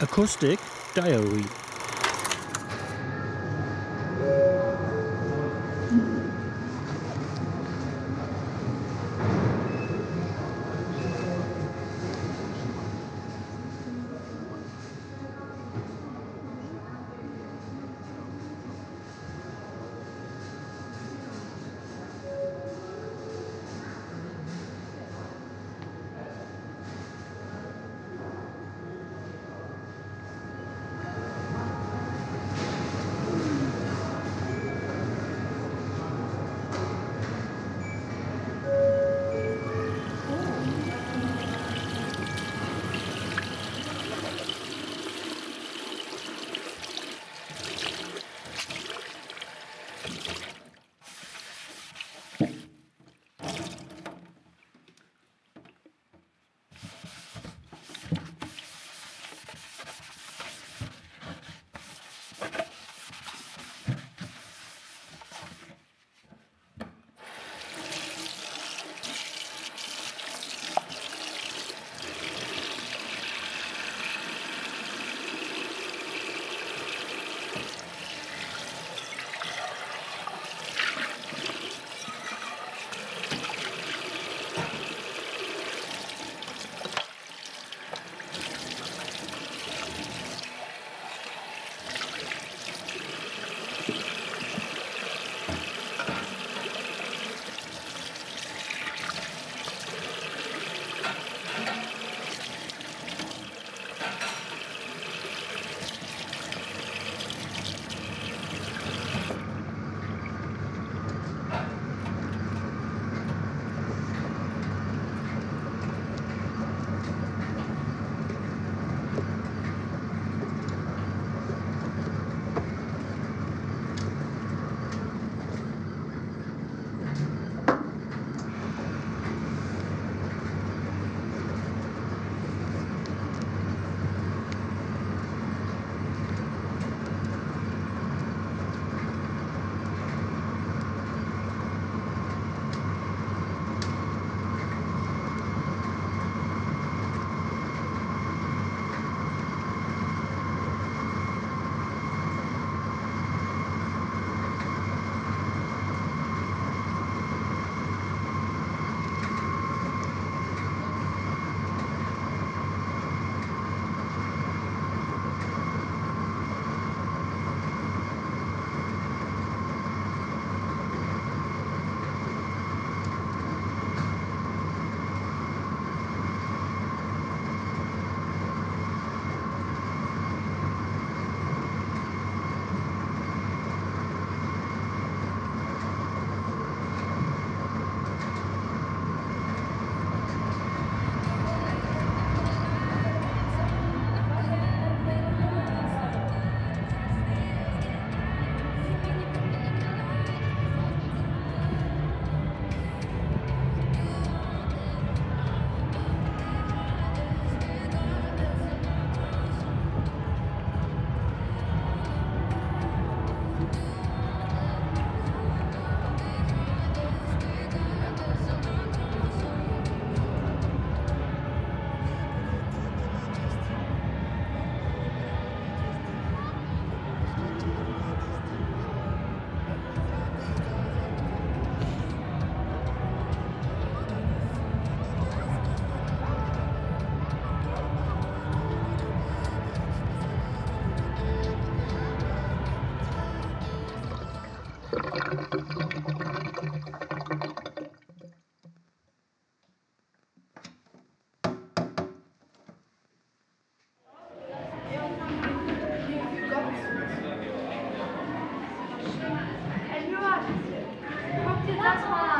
Acoustic Diary Das mal